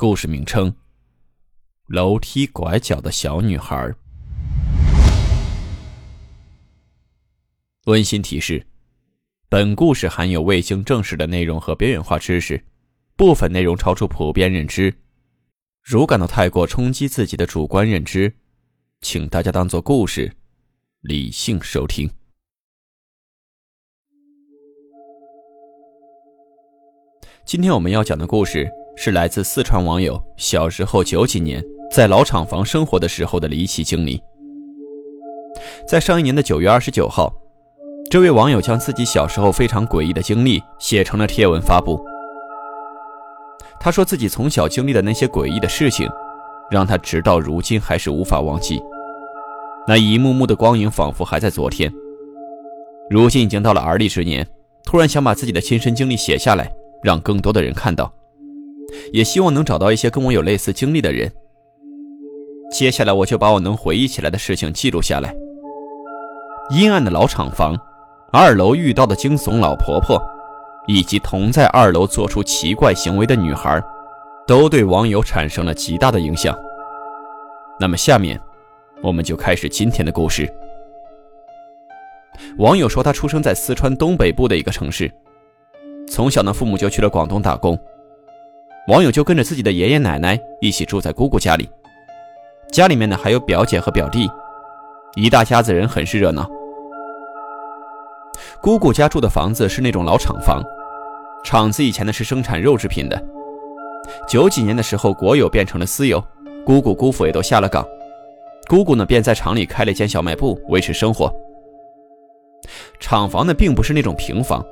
故事名称：楼梯拐角的小女孩。温馨提示：本故事含有未经证实的内容和边缘化知识，部分内容超出普遍认知。如感到太过冲击自己的主观认知，请大家当做故事，理性收听。今天我们要讲的故事。是来自四川网友小时候九几年在老厂房生活的时候的离奇经历。在上一年的九月二十九号，这位网友将自己小时候非常诡异的经历写成了贴文发布。他说自己从小经历的那些诡异的事情，让他直到如今还是无法忘记。那一幕幕的光影仿佛还在昨天。如今已经到了而立之年，突然想把自己的亲身经历写下来，让更多的人看到。也希望能找到一些跟我有类似经历的人。接下来，我就把我能回忆起来的事情记录下来。阴暗的老厂房，二楼遇到的惊悚老婆婆，以及同在二楼做出奇怪行为的女孩，都对网友产生了极大的影响。那么，下面我们就开始今天的故事。网友说，他出生在四川东北部的一个城市，从小呢，父母就去了广东打工。网友就跟着自己的爷爷奶奶一起住在姑姑家里，家里面呢还有表姐和表弟，一大家子人很是热闹。姑姑家住的房子是那种老厂房，厂子以前呢是生产肉制品的，九几年的时候国有变成了私有，姑姑姑父也都下了岗，姑姑呢便在厂里开了一间小卖部维持生活。厂房呢并不是那种平房，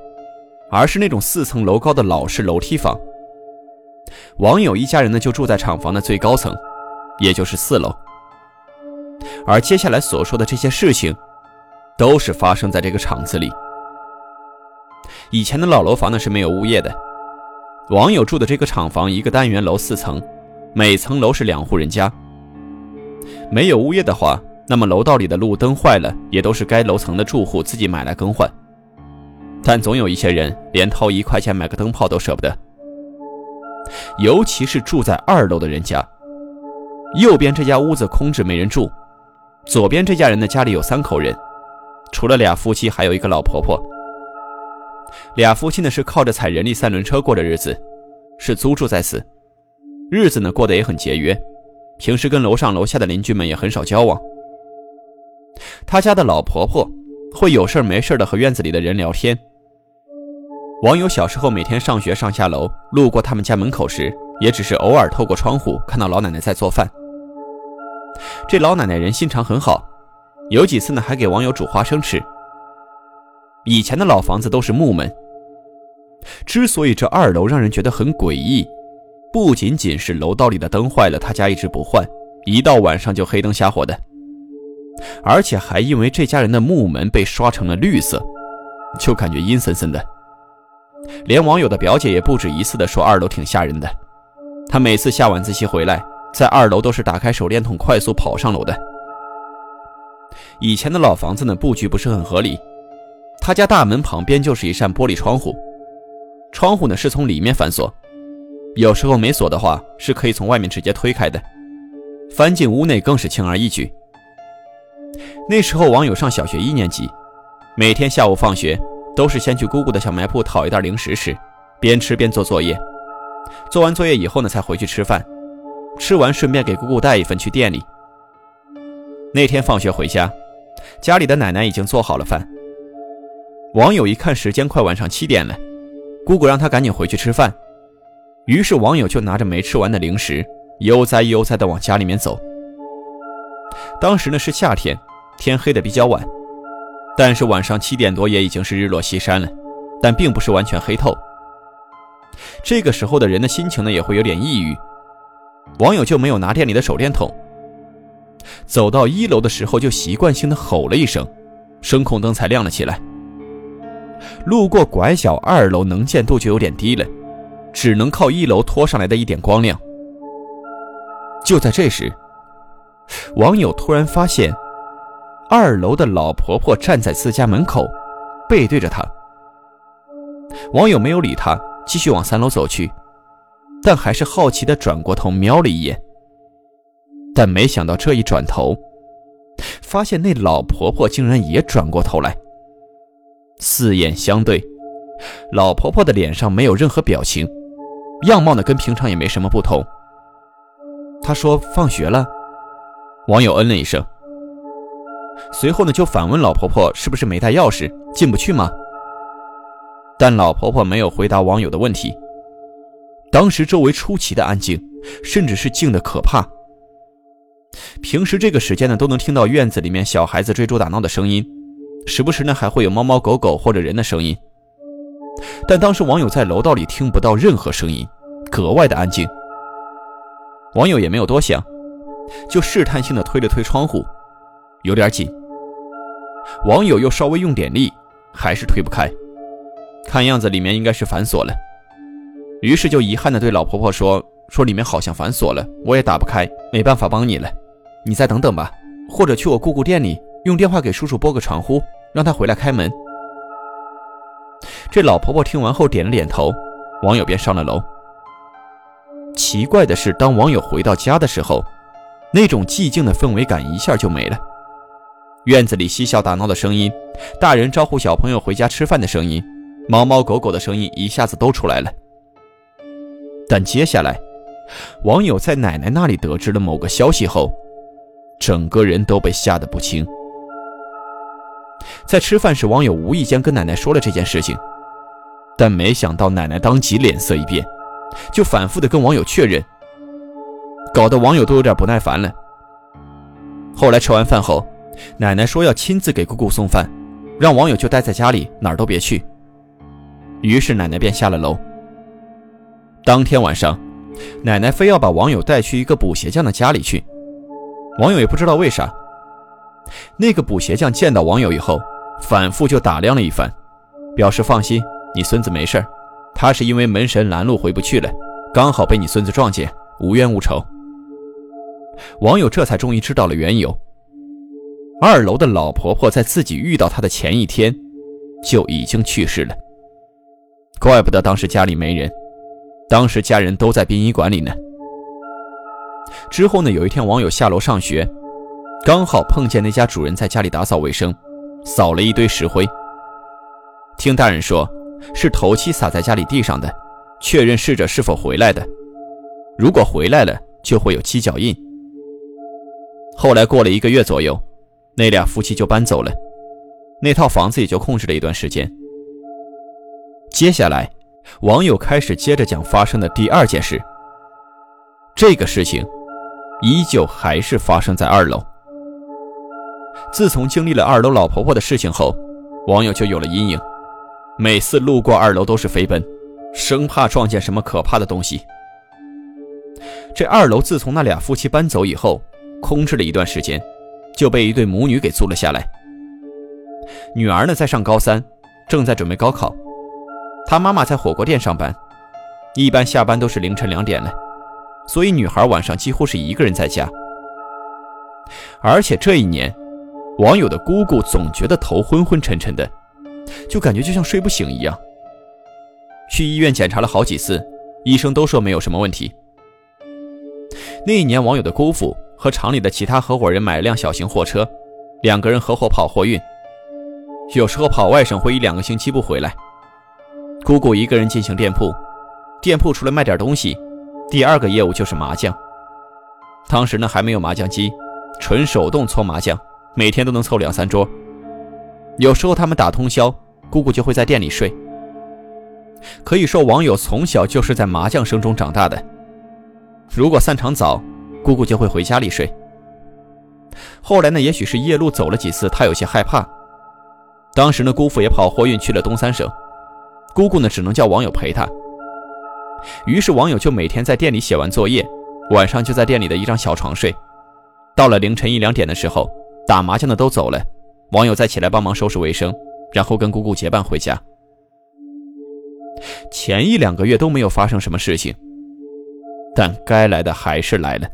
而是那种四层楼高的老式楼梯房。网友一家人呢，就住在厂房的最高层，也就是四楼。而接下来所说的这些事情，都是发生在这个厂子里。以前的老楼房呢是没有物业的。网友住的这个厂房，一个单元楼四层，每层楼是两户人家。没有物业的话，那么楼道里的路灯坏了，也都是该楼层的住户自己买来更换。但总有一些人连掏一块钱买个灯泡都舍不得。尤其是住在二楼的人家，右边这家屋子空置没人住，左边这家人的家里有三口人，除了俩夫妻，还有一个老婆婆。俩夫妻呢是靠着踩人力三轮车过的日子，是租住在此，日子呢过得也很节约，平时跟楼上楼下的邻居们也很少交往。他家的老婆婆会有事没事的和院子里的人聊天。网友小时候每天上学上下楼，路过他们家门口时，也只是偶尔透过窗户看到老奶奶在做饭。这老奶奶人心肠很好，有几次呢还给网友煮花生吃。以前的老房子都是木门，之所以这二楼让人觉得很诡异，不仅仅是楼道里的灯坏了，他家一直不换，一到晚上就黑灯瞎火的，而且还因为这家人的木门被刷成了绿色，就感觉阴森森的。连网友的表姐也不止一次的说二楼挺吓人的，她每次下晚自习回来，在二楼都是打开手电筒快速跑上楼的。以前的老房子呢，布局不是很合理，他家大门旁边就是一扇玻璃窗户，窗户呢是从里面反锁，有时候没锁的话是可以从外面直接推开的，翻进屋内更是轻而易举。那时候网友上小学一年级，每天下午放学。都是先去姑姑的小卖部讨一袋零食吃，边吃边做作业。做完作业以后呢，才回去吃饭。吃完顺便给姑姑带一份去店里。那天放学回家，家里的奶奶已经做好了饭。网友一看时间快晚上七点了，姑姑让他赶紧回去吃饭。于是网友就拿着没吃完的零食，悠哉悠哉地往家里面走。当时呢是夏天，天黑的比较晚。但是晚上七点多也已经是日落西山了，但并不是完全黑透。这个时候的人的心情呢也会有点抑郁，网友就没有拿店里的手电筒。走到一楼的时候，就习惯性的吼了一声，声控灯才亮了起来。路过拐角，二楼能见度就有点低了，只能靠一楼拖上来的一点光亮。就在这时，网友突然发现，二楼的老婆婆站在自家门口，背对着他。网友没有理他，继续往三楼走去，但还是好奇的转过头瞄了一眼。但没想到这一转头，发现那老婆婆竟然也转过头来。四眼相对，老婆婆的脸上没有任何表情，样貌呢跟平常也没什么不同。她说：“放学了。”网友嗯了一声，随后呢就反问老婆婆：“是不是没带钥匙，进不去吗？”但老婆婆没有回答网友的问题。当时周围出奇的安静，甚至是静的可怕。平时这个时间呢，都能听到院子里面小孩子追逐打闹的声音。时不时呢，还会有猫猫狗狗或者人的声音，但当时网友在楼道里听不到任何声音，格外的安静。网友也没有多想，就试探性的推了推窗户，有点紧。网友又稍微用点力，还是推不开，看样子里面应该是反锁了。于是就遗憾的对老婆婆说：“说里面好像反锁了，我也打不开，没办法帮你了，你再等等吧，或者去我姑姑店里用电话给叔叔拨个传呼。”让他回来开门。这老婆婆听完后点了点头，网友便上了楼。奇怪的是，当网友回到家的时候，那种寂静的氛围感一下就没了。院子里嬉笑打闹的声音，大人招呼小朋友回家吃饭的声音，猫猫狗狗的声音一下子都出来了。但接下来，网友在奶奶那里得知了某个消息后，整个人都被吓得不轻。在吃饭时，网友无意间跟奶奶说了这件事情，但没想到奶奶当即脸色一变，就反复的跟网友确认，搞得网友都有点不耐烦了。后来吃完饭后，奶奶说要亲自给姑姑送饭，让网友就待在家里，哪儿都别去。于是奶奶便下了楼。当天晚上，奶奶非要把网友带去一个补鞋匠的家里去，网友也不知道为啥。那个补鞋匠见到网友以后，反复就打量了一番，表示放心，你孙子没事他是因为门神拦路回不去了，刚好被你孙子撞见，无冤无仇。网友这才终于知道了缘由。二楼的老婆婆在自己遇到他的前一天，就已经去世了。怪不得当时家里没人，当时家人都在殡仪馆里呢。之后呢，有一天网友下楼上学。刚好碰见那家主人在家里打扫卫生，扫了一堆石灰。听大人说，是头七撒在家里地上的，确认逝者是否回来的。如果回来了，就会有七脚印。后来过了一个月左右，那俩夫妻就搬走了，那套房子也就空置了一段时间。接下来，网友开始接着讲发生的第二件事。这个事情，依旧还是发生在二楼。自从经历了二楼老婆婆的事情后，网友就有了阴影，每次路过二楼都是飞奔，生怕撞见什么可怕的东西。这二楼自从那俩夫妻搬走以后，空置了一段时间，就被一对母女给租了下来。女儿呢在上高三，正在准备高考，她妈妈在火锅店上班，一般下班都是凌晨两点了，所以女孩晚上几乎是一个人在家，而且这一年。网友的姑姑总觉得头昏昏沉沉的，就感觉就像睡不醒一样。去医院检查了好几次，医生都说没有什么问题。那一年，网友的姑父和厂里的其他合伙人买了辆小型货车，两个人合伙跑货运，有时候跑外省会一两个星期不回来。姑姑一个人进行店铺，店铺除了卖点东西，第二个业务就是麻将。当时呢还没有麻将机，纯手动搓麻将。每天都能凑两三桌，有时候他们打通宵，姑姑就会在店里睡。可以说，网友从小就是在麻将声中长大的。如果散场早，姑姑就会回家里睡。后来呢，也许是夜路走了几次，他有些害怕。当时呢，姑父也跑货运去了东三省，姑姑呢只能叫网友陪他。于是网友就每天在店里写完作业，晚上就在店里的一张小床睡。到了凌晨一两点的时候，打麻将的都走了，网友再起来帮忙收拾卫生，然后跟姑姑结伴回家。前一两个月都没有发生什么事情，但该来的还是来了。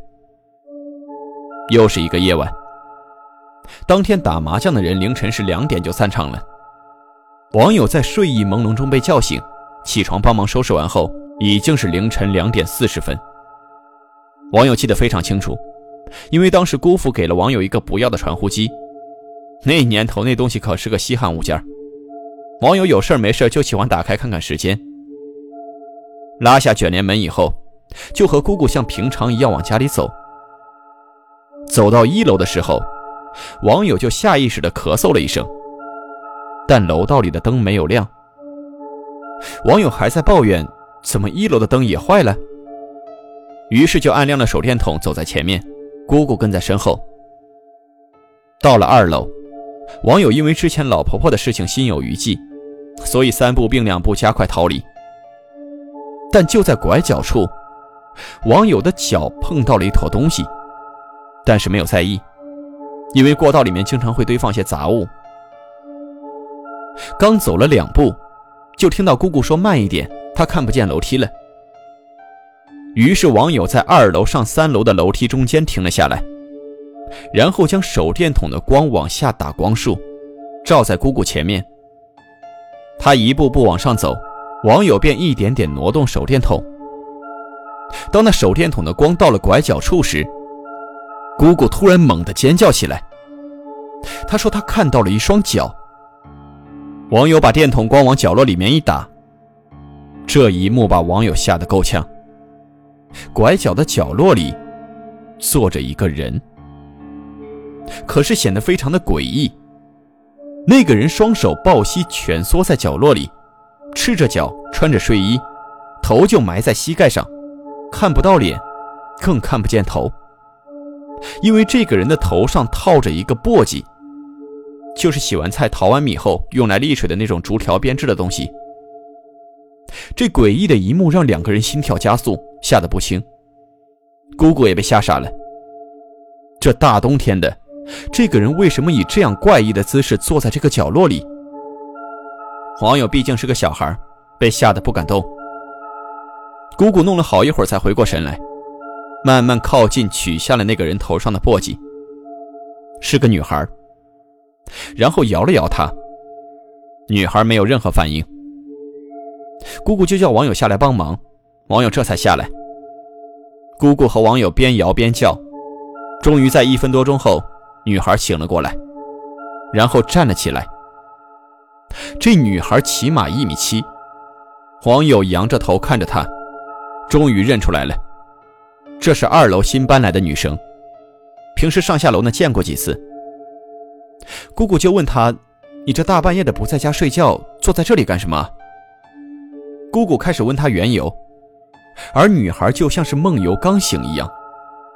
又是一个夜晚，当天打麻将的人凌晨是两点就散场了。网友在睡意朦胧中被叫醒，起床帮忙收拾完后，已经是凌晨两点四十分。网友记得非常清楚，因为当时姑父给了网友一个不要的传呼机，那年头那东西可是个稀罕物件。网友有事没事就喜欢打开看看时间。拉下卷帘门以后，就和姑姑像平常一样往家里走。走到一楼的时候，网友就下意识地咳嗽了一声，但楼道里的灯没有亮。网友还在抱怨怎么一楼的灯也坏了，于是就按亮了手电筒，走在前面，姑姑跟在身后。到了二楼，网友因为之前老婆婆的事情心有余悸，所以三步并两步加快逃离。但就在拐角处，网友的脚碰到了一坨东西。但是没有在意，因为过道里面经常会堆放些杂物。刚走了两步，就听到姑姑说：“慢一点，她看不见楼梯了。”于是网友在二楼上三楼的楼梯中间停了下来，然后将手电筒的光往下打光束，照在姑姑前面。他一步步往上走，网友便一点点挪动手电筒。当那手电筒的光到了拐角处时，姑姑突然猛地尖叫起来。她说：“她看到了一双脚。”网友把电筒光往角落里面一打，这一幕把网友吓得够呛。拐角的角落里坐着一个人，可是显得非常的诡异。那个人双手抱膝蜷缩在角落里，赤着脚，穿着睡衣，头就埋在膝盖上，看不到脸，更看不见头。因为这个人的头上套着一个簸箕，就是洗完菜淘完米后用来沥水的那种竹条编织的东西。这诡异的一幕让两个人心跳加速，吓得不轻。姑姑也被吓傻了。这大冬天的，这个人为什么以这样怪异的姿势坐在这个角落里？网友毕竟是个小孩，被吓得不敢动。姑姑弄了好一会儿才回过神来。慢慢靠近，取下了那个人头上的簸箕，是个女孩。然后摇了摇她，女孩没有任何反应。姑姑就叫网友下来帮忙，网友这才下来。姑姑和网友边摇边叫，终于在一分多钟后，女孩醒了过来，然后站了起来。这女孩起码一米七，网友仰着头看着她，终于认出来了。这是二楼新搬来的女生，平时上下楼呢见过几次。姑姑就问她：“你这大半夜的不在家睡觉，坐在这里干什么？”姑姑开始问她缘由，而女孩就像是梦游刚醒一样，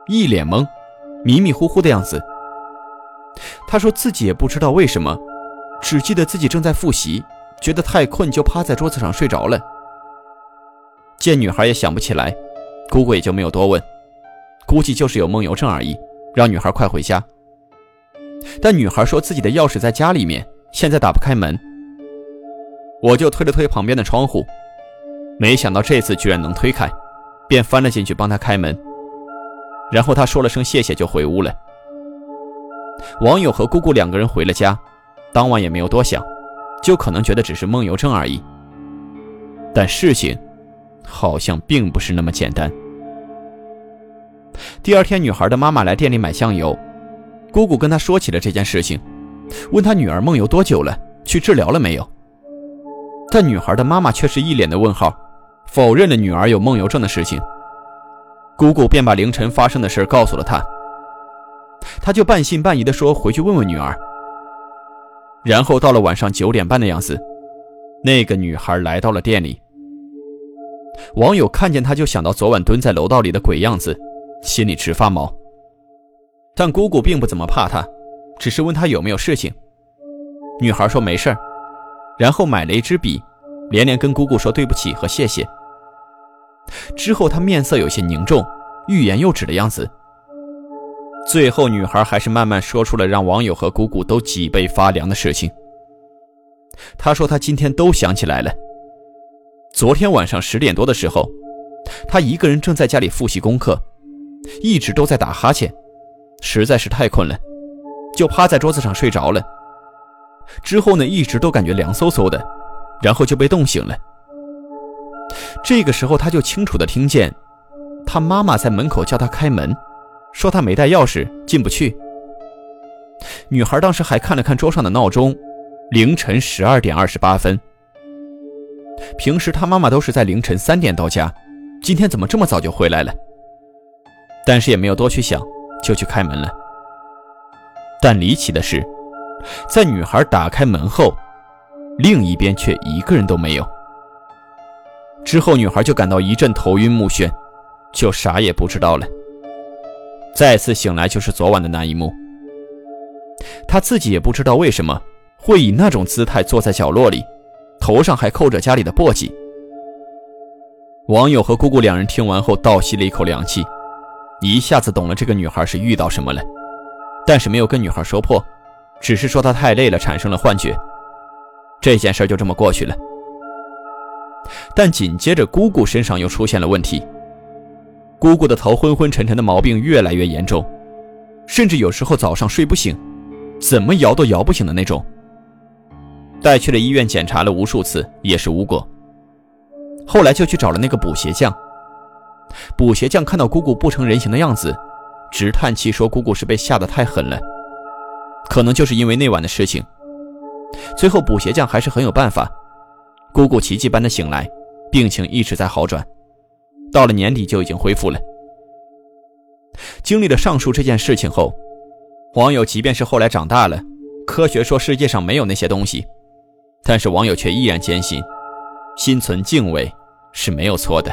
一脸懵，迷迷糊糊的样子。她说自己也不知道为什么，只记得自己正在复习，觉得太困就趴在桌子上睡着了。见女孩也想不起来，姑姑也就没有多问。估计就是有梦游症而已，让女孩快回家。但女孩说自己的钥匙在家里面，现在打不开门。我就推了推旁边的窗户，没想到这次居然能推开，便翻了进去帮她开门。然后她说了声谢谢就回屋了。网友和姑姑两个人回了家，当晚也没有多想，就可能觉得只是梦游症而已。但事情好像并不是那么简单。第二天，女孩的妈妈来店里买酱油，姑姑跟她说起了这件事情，问她女儿梦游多久了，去治疗了没有。但女孩的妈妈却是一脸的问号，否认了女儿有梦游症的事情。姑姑便把凌晨发生的事告诉了她，她就半信半疑地说回去问问女儿。然后到了晚上九点半的样子，那个女孩来到了店里。网友看见她就想到昨晚蹲在楼道里的鬼样子。心里直发毛，但姑姑并不怎么怕他，只是问他有没有事情。女孩说没事儿，然后买了一支笔，连连跟姑姑说对不起和谢谢。之后她面色有些凝重，欲言又止的样子。最后，女孩还是慢慢说出了让网友和姑姑都脊背发凉的事情。她说：“她今天都想起来了。昨天晚上十点多的时候，她一个人正在家里复习功课，一直都在打哈欠，实在是太困了，就趴在桌子上睡着了。之后呢，一直都感觉凉飕飕的，然后就被冻醒了。这个时候，他就清楚的听见他妈妈在门口叫他开门。”说他没带钥匙进不去。女孩当时还看了看桌上的闹钟，凌晨十二点二十八分。平时他妈妈都是在凌晨三点到家，今天怎么这么早就回来了？但是也没有多去想，就去开门了。但离奇的是，在女孩打开门后，另一边却一个人都没有。之后女孩就感到一阵头晕目眩，就啥也不知道了。再次醒来就是昨晚的那一幕，他自己也不知道为什么会以那种姿态坐在角落里，头上还扣着家里的簸箕。网友和姑姑两人听完后倒吸了一口凉气，一下子懂了这个女孩是遇到什么了，但是没有跟女孩说破，只是说她太累了产生了幻觉。这件事就这么过去了。但紧接着姑姑身上又出现了问题。姑姑的头昏昏沉沉的毛病越来越严重，甚至有时候早上睡不醒，怎么摇都摇不醒的那种。带去了医院检查了无数次，也是无果。后来就去找了那个补鞋匠。补鞋匠看到姑姑不成人形的样子，直叹气说：“姑姑是被吓得太狠了，可能就是因为那晚的事情。”最后补鞋匠还是很有办法，姑姑奇迹般的醒来，病情一直在好转。到了年底就已经恢复了。经历了上述这件事情后，网友即便是后来长大了，科学说世界上没有那些东西，但是网友却依然坚信，心存敬畏是没有错的。